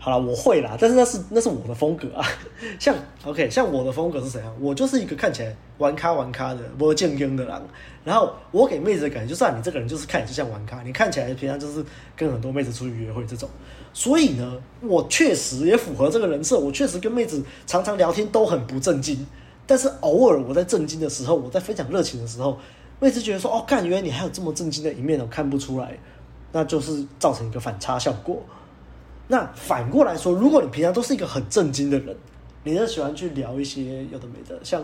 好了，我会啦，但是那是那是我的风格啊。像 OK，像我的风格是怎样？我就是一个看起来玩咖玩咖的，不正经的人。然后我给妹子的感觉就是，啊，你这个人就是看起来就像玩咖，你看起来平常就是跟很多妹子出去约会这种。所以呢，我确实也符合这个人设。我确实跟妹子常常聊天都很不正经，但是偶尔我在正经的时候，我在分享热情的时候，妹子觉得说：“哦，干，原来你还有这么正经的一面，我看不出来。”那就是造成一个反差效果。那反过来说，如果你平常都是一个很正经的人，你就喜欢去聊一些有的没的，像，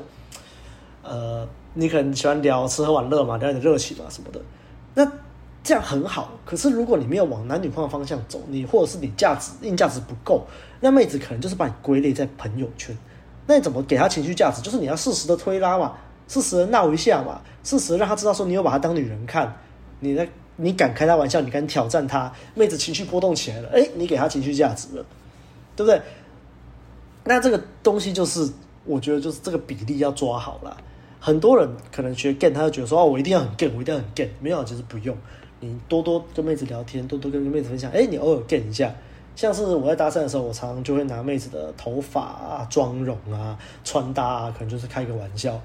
呃，你可能喜欢聊吃喝玩乐嘛，聊你的热情嘛什么的，那这样很好。可是如果你没有往男女框的方向走，你或者是你价值硬价值不够，那妹子可能就是把你归类在朋友圈。那你怎么给她情绪价值？就是你要适时的推拉嘛，适时的闹一下嘛，适时让她知道说你有把她当女人看，你在。你敢开他玩笑，你敢挑战他，妹子情绪波动起来了，哎，你给他情绪价值了，对不对？那这个东西就是，我觉得就是这个比例要抓好了。很多人可能学 game，他就觉得说，哦，我一定要很 game，我一定要很 game。没有，其实不用。你多多跟妹子聊天，多多跟妹子分享，哎，你偶尔 game 一下。像是我在搭讪的时候，我常常就会拿妹子的头发啊、妆容啊、穿搭啊，可能就是开个玩笑。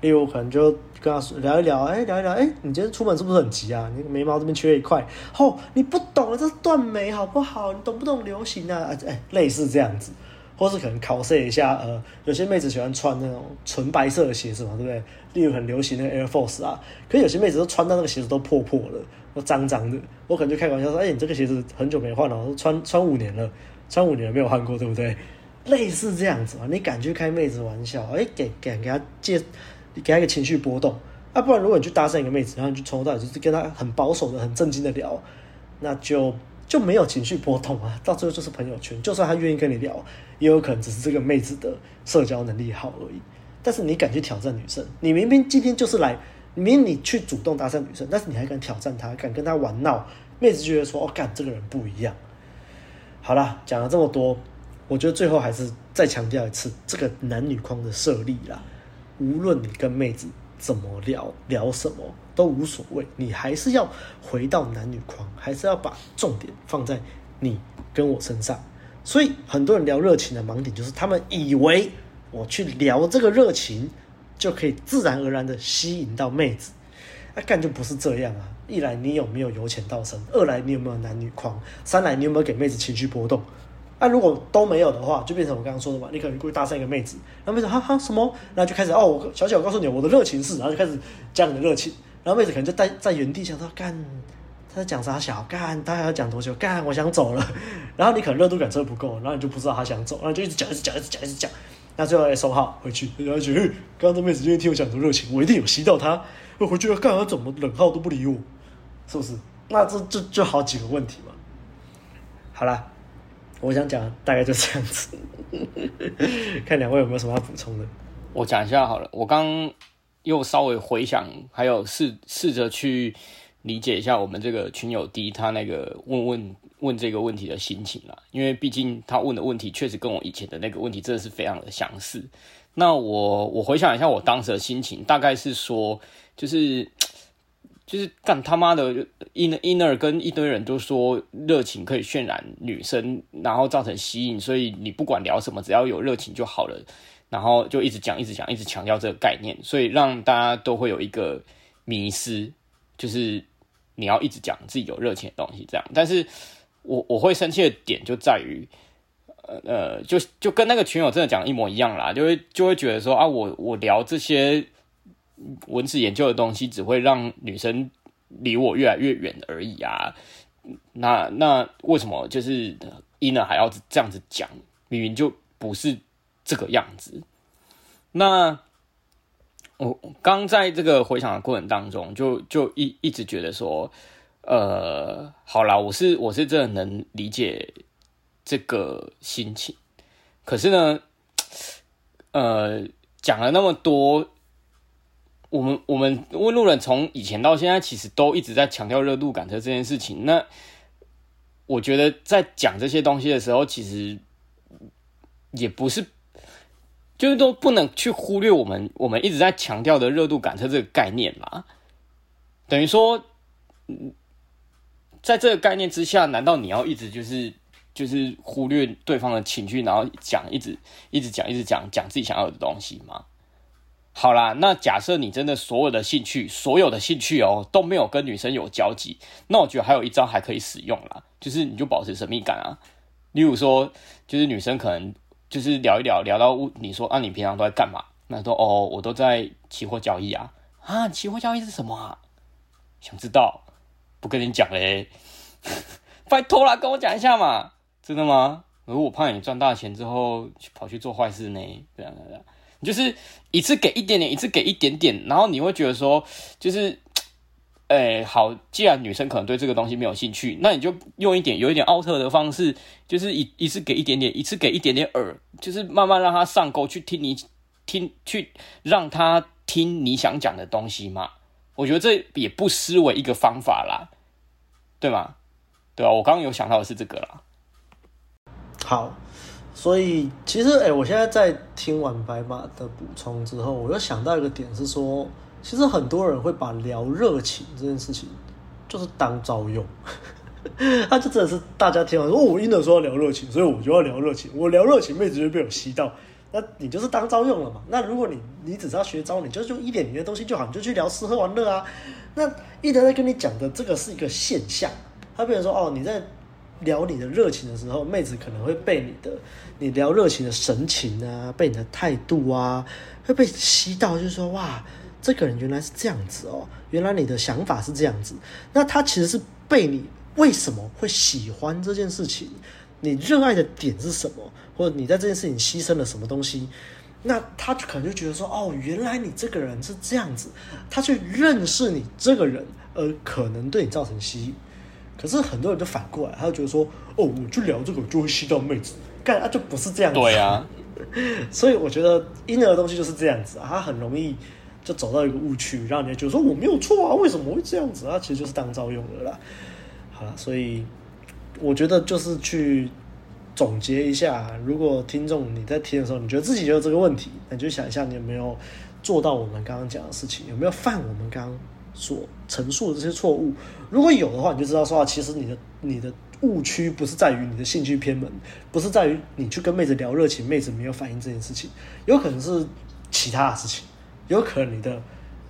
例如，可能就跟他说聊一聊，哎，聊一聊，哎，你今天出门是不是很急啊？你眉毛这边缺一块，哦，你不懂了，这是断眉好不好？你懂不懂流行啊？哎，类似这样子，或是可能考试一下，呃，有些妹子喜欢穿那种纯白色的鞋子嘛，对不对？例如很流行的 Air Force 啊，可是有些妹子都穿到那个鞋子都破破了，都脏脏的，我可能就开玩笑说，哎，你这个鞋子很久没换了，穿穿五年了，穿五年没有换过，对不对？类似这样子嘛，你敢去开妹子玩笑？哎，给给给他借。你给他一个情绪波动，啊，不然如果你去搭讪一个妹子，然后你就从头到尾就是跟她很保守的、很正经的聊，那就就没有情绪波动啊，到最后就是朋友圈。就算她愿意跟你聊，也有可能只是这个妹子的社交能力好而已。但是你敢去挑战女生，你明明今天就是来，明明你去主动搭讪女生，但是你还敢挑战她，敢跟她玩闹，妹子觉得说，哦，干这个人不一样。好啦，讲了这么多，我觉得最后还是再强调一次，这个男女框的设立啦。无论你跟妹子怎么聊，聊什么都无所谓，你还是要回到男女框，还是要把重点放在你跟我身上。所以很多人聊热情的盲点就是，他们以为我去聊这个热情，就可以自然而然的吸引到妹子。那、啊、干就不是这样啊！一来你有没有由浅到深，二来你有没有男女框，三来你有没有给妹子情绪波动？那、如果都没有的话，就变成我刚刚说的嘛，你可能会搭讪一个妹子，然后妹子哈哈什么，然后就开始哦，我小姐我告诉你，我的热情是，然后就开始讲你的热情，然后妹子可能就在在原地想说干他在讲啥小干，他还要讲多久干，我想走了，然后你可能热度感测不够，然后你就不知道他想走，然后就一直讲一直讲一直讲一直讲，那最后来收号回去，然后觉得刚刚这妹子今天听我讲多热情，我一定有吸到她，我回去要干她怎么冷号都不理我，是不是？那这这就好几个问题嘛。好啦。我想讲大概就这样子，看两位有没有什么要补充的。我讲一下好了，我刚又稍微回想，还有试试着去理解一下我们这个群友 D 他那个问问问这个问题的心情啦，因为毕竟他问的问题确实跟我以前的那个问题真的是非常的相似。那我我回想一下我当时的心情，大概是说就是。就是干他妈的，inner inner 跟一堆人都说热情可以渲染女生，然后造成吸引，所以你不管聊什么，只要有热情就好了。然后就一直讲，一直讲，一直强调这个概念，所以让大家都会有一个迷失，就是你要一直讲自己有热情的东西这样。但是我我会生气的点就在于，呃，就就跟那个群友真的讲一模一样啦，就会就会觉得说啊，我我聊这些。文字研究的东西只会让女生离我越来越远而已啊！那那为什么就是 Inner 还要这样子讲？明明就不是这个样子。那我刚在这个回想的过程当中就，就就一一直觉得说，呃，好啦，我是我是真的能理解这个心情，可是呢，呃，讲了那么多。我们我们问路人从以前到现在，其实都一直在强调热度感测这件事情。那我觉得在讲这些东西的时候，其实也不是，就是都不能去忽略我们我们一直在强调的热度感测这个概念嘛。等于说，在这个概念之下，难道你要一直就是就是忽略对方的情绪，然后讲一直一直讲一直讲讲自己想要的东西吗？好啦，那假设你真的所有的兴趣，所有的兴趣哦都没有跟女生有交集，那我觉得还有一招还可以使用啦，就是你就保持神秘感啊。例如说，就是女生可能就是聊一聊，聊到你说啊，你平常都在干嘛？那说哦，我都在期货交易啊。啊，期货交易是什么啊？想知道？不跟你讲嘞，拜托啦，跟我讲一下嘛。真的吗？如果我怕你赚大钱之后跑去做坏事呢？这样这样。就是一次给一点点，一次给一点点，然后你会觉得说，就是，哎，好，既然女生可能对这个东西没有兴趣，那你就用一点有一点奥特的方式，就是一一次给一点点，一次给一点点饵，就是慢慢让她上钩，去听你听，去让她听你想讲的东西嘛。我觉得这也不失为一个方法啦，对吗？对啊，我刚刚有想到的是这个啦。好。所以其实，哎、我现在在听完白马的补充之后，我又想到一个点是说，其实很多人会把聊热情这件事情就是当招用，他就真的是大家听完说，哦，我一德说要聊热情，所以我就要聊热情，我聊热情，妹子就被我吸到，那你就是当招用了嘛？那如果你你只是要学招，你就就一点零的东西就好，你就去聊吃喝玩乐啊。那一德在跟你讲的这个是一个现象，他比如说，哦，你在。聊你的热情的时候，妹子可能会被你的你聊热情的神情啊，被你的态度啊，会被吸到，就是说哇，这个人原来是这样子哦，原来你的想法是这样子。那他其实是被你为什么会喜欢这件事情？你热爱的点是什么？或者你在这件事情牺牲了什么东西？那他可能就觉得说，哦，原来你这个人是这样子，他去认识你这个人，而可能对你造成吸引。可是很多人就反过来，他就觉得说，哦，我去聊这个就会吸到妹子，干啊就不是这样子。对啊，所以我觉得 Inner 的东西就是这样子啊，他很容易就走到一个误区，让人家觉得说我没有错啊，为什么会这样子啊？其实就是当招用的啦。好了，所以我觉得就是去总结一下，如果听众你在听的时候，你觉得自己有这个问题，那你就想一下，你有没有做到我们刚刚讲的事情，有没有犯我们刚刚所陈述的这些错误，如果有的话，你就知道说，其实你的你的误区不是在于你的兴趣偏门，不是在于你去跟妹子聊热情，妹子没有反应这件事情，有可能是其他的事情，有可能你的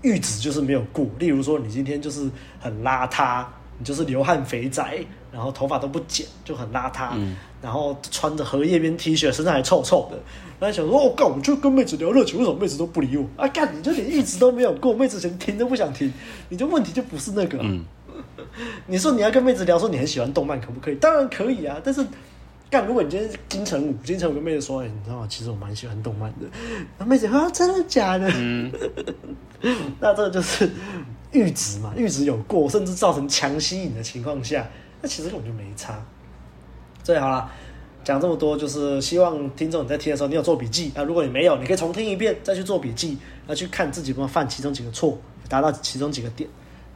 阈值就是没有过。例如说，你今天就是很邋遢，你就是流汗肥宅，然后头发都不剪，就很邋遢，然后穿着荷叶边 T 恤，身上还臭臭的。然后想说，哦，干，我就跟妹子聊热情，为什么妹子都不理我？啊，干，你就连阈值都没有过，妹子连听都不想听，你的问题就不是那个。嗯、你说你要跟妹子聊，说你很喜欢动漫，可不可以？当然可以啊，但是。干！如果你今天金城武，金城武跟妹子说：“哎、欸，你知道吗？其实我蛮喜欢动漫的。”那妹子啊，真的假的？嗯、那这个就是阈值嘛，阈值有过，甚至造成强吸引的情况下，那其实根本就没差。最好了，讲这么多，就是希望听众你在听的时候，你有做笔记啊。如果你没有，你可以重听一遍，再去做笔记，那去看自己有没有犯其中几个错，达到其中几个点。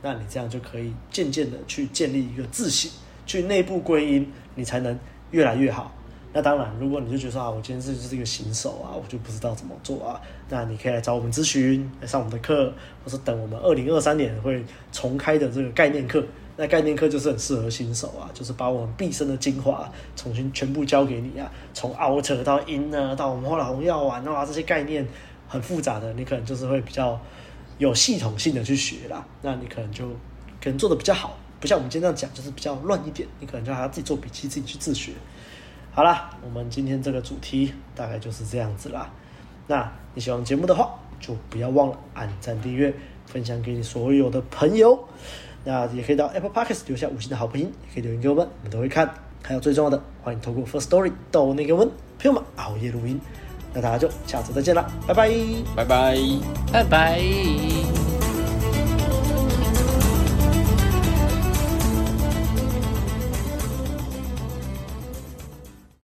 那你这样就可以渐渐的去建立一个自信，去内部归因，你才能。越来越好。那当然，如果你就觉得说啊，我今天是就是一个新手啊，我就不知道怎么做啊，那你可以来找我们咨询，来上我们的课，或是等我们二零二三年会重开的这个概念课。那概念课就是很适合新手啊，就是把我们毕生的精华重新全部教给你啊，从 outer 到 inner 到我们后来红药丸啊这些概念很复杂的，你可能就是会比较有系统性的去学啦。那你可能就可能做的比较好。不像我们今天这样讲，就是比较乱一点，你可能就还要自己做笔记，自己去自学。好啦，我们今天这个主题大概就是这样子啦。那你喜欢节目的话，就不要忘了按赞、订阅、分享给你所有的朋友。那也可以到 Apple Podcast 留下五星的好评，也可以留言给我们，我们都会看。还有最重要的，欢迎透过 Firstory 抖内给我们朋友们熬夜录音。那大家就下次再见了，拜拜，拜拜，拜拜。